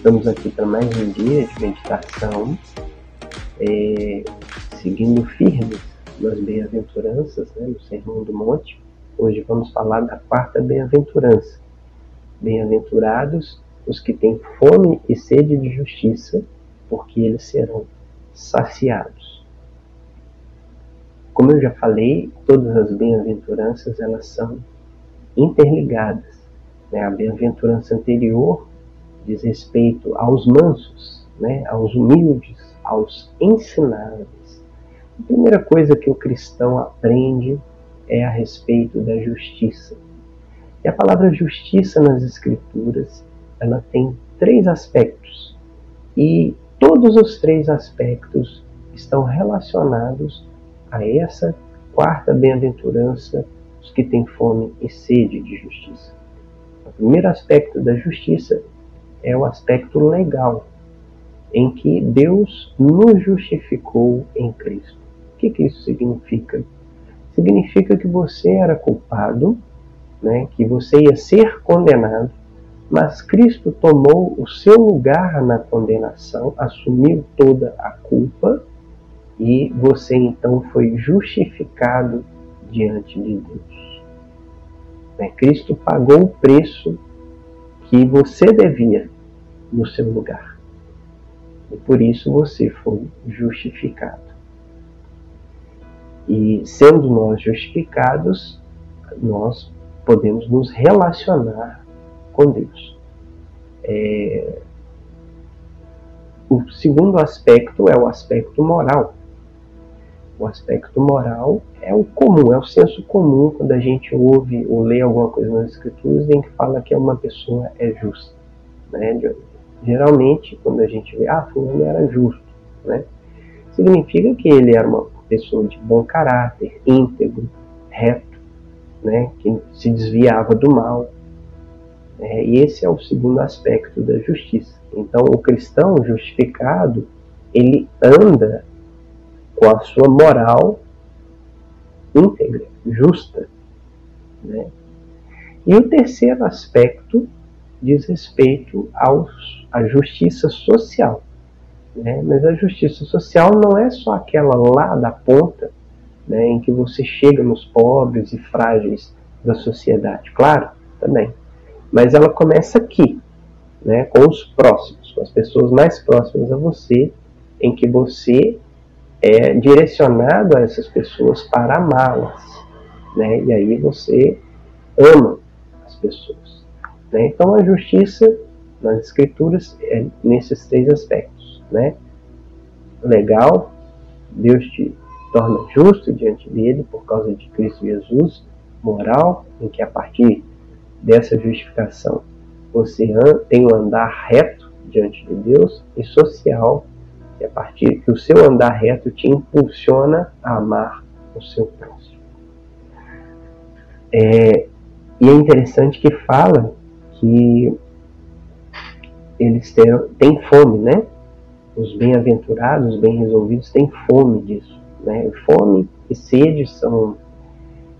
Estamos aqui para mais um dia de meditação, é, seguindo firmes nas bem-aventuranças, né, no Sermão do Monte. Hoje vamos falar da quarta bem-aventurança. Bem-aventurados os que têm fome e sede de justiça, porque eles serão saciados. Como eu já falei, todas as bem-aventuranças elas são interligadas. Né? A bem-aventurança anterior diz respeito aos mansos, né? aos humildes, aos ensináveis. A primeira coisa que o cristão aprende é a respeito da justiça. E a palavra justiça nas Escrituras ela tem três aspectos e todos os três aspectos estão relacionados a essa quarta bem-aventurança, os que têm fome e sede de justiça. O primeiro aspecto da justiça é o aspecto legal, em que Deus nos justificou em Cristo. O que, que isso significa? Significa que você era culpado, né, que você ia ser condenado, mas Cristo tomou o seu lugar na condenação, assumiu toda a culpa e você então foi justificado diante de Deus. Né? Cristo pagou o preço que você devia no seu lugar. E por isso você foi justificado. E sendo nós justificados, nós podemos nos relacionar com Deus. É... O segundo aspecto é o aspecto moral. O aspecto moral é o comum, é o senso comum quando a gente ouve ou lê alguma coisa nas escrituras em que fala que uma pessoa é justa. Né? Geralmente, quando a gente vê, ah, fulano era justo, né? significa que ele era uma pessoa de bom caráter, íntegro, reto, né? que se desviava do mal, é, e esse é o segundo aspecto da justiça. Então, o cristão justificado, ele anda com a sua moral íntegra, justa. Né? E o terceiro aspecto diz respeito aos, à justiça social. Né? Mas a justiça social não é só aquela lá da ponta, né, em que você chega nos pobres e frágeis da sociedade. Claro, também. Mas ela começa aqui, né, com os próximos, com as pessoas mais próximas a você, em que você é direcionado a essas pessoas para amá-las. Né, e aí você ama as pessoas. Né? Então a justiça nas escrituras é nesses três aspectos. Né? Legal, Deus te torna justo diante dele por causa de Cristo Jesus. Moral, em que a partir dessa justificação você tem um andar reto diante de Deus e social, que a partir que o seu andar reto te impulsiona a amar o seu próximo. É, e é interessante que fala que eles têm, fome, né? Os bem-aventurados, os bem resolvidos têm fome disso. Né? Fome e sede são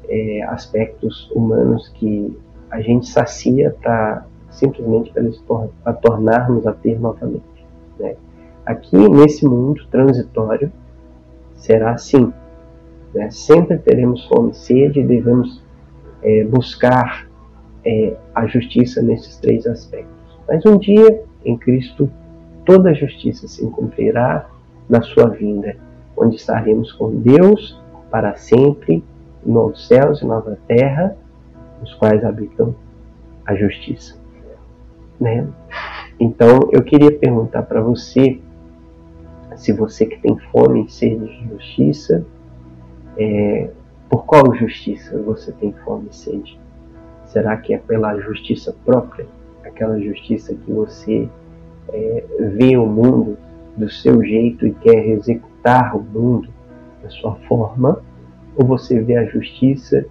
é, aspectos humanos que a gente sacia para simplesmente para tornarmos a ter novamente. Né? Aqui nesse mundo transitório será assim. Né? Sempre teremos fome e sede e devemos é, buscar é, a justiça nesses três aspectos. Mas um dia, em Cristo, toda a justiça se cumprirá na sua vinda, onde estaremos com Deus para sempre, novos céus e nova terra, os quais habitam a justiça. Né? Então, eu queria perguntar para você, se você que tem fome e sede de justiça, é, por qual justiça você tem fome e sede? Será que é pela justiça própria? Aquela justiça que você é, vê o mundo do seu jeito e quer executar o mundo da sua forma? Ou você vê a justiça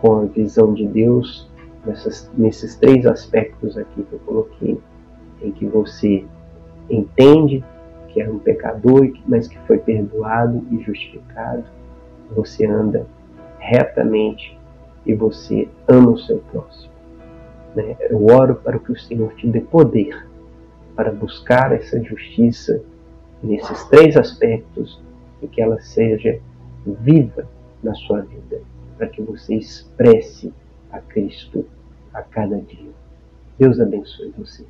com a visão de Deus nessas, nesses três aspectos aqui que eu coloquei, em que você entende que era um pecador, mas que foi perdoado e justificado. Você anda retamente e você ama o seu próximo. Né? Eu oro para que o Senhor te dê poder para buscar essa justiça nesses três aspectos e que ela seja viva na sua vida, para que você expresse a Cristo a cada dia. Deus abençoe você.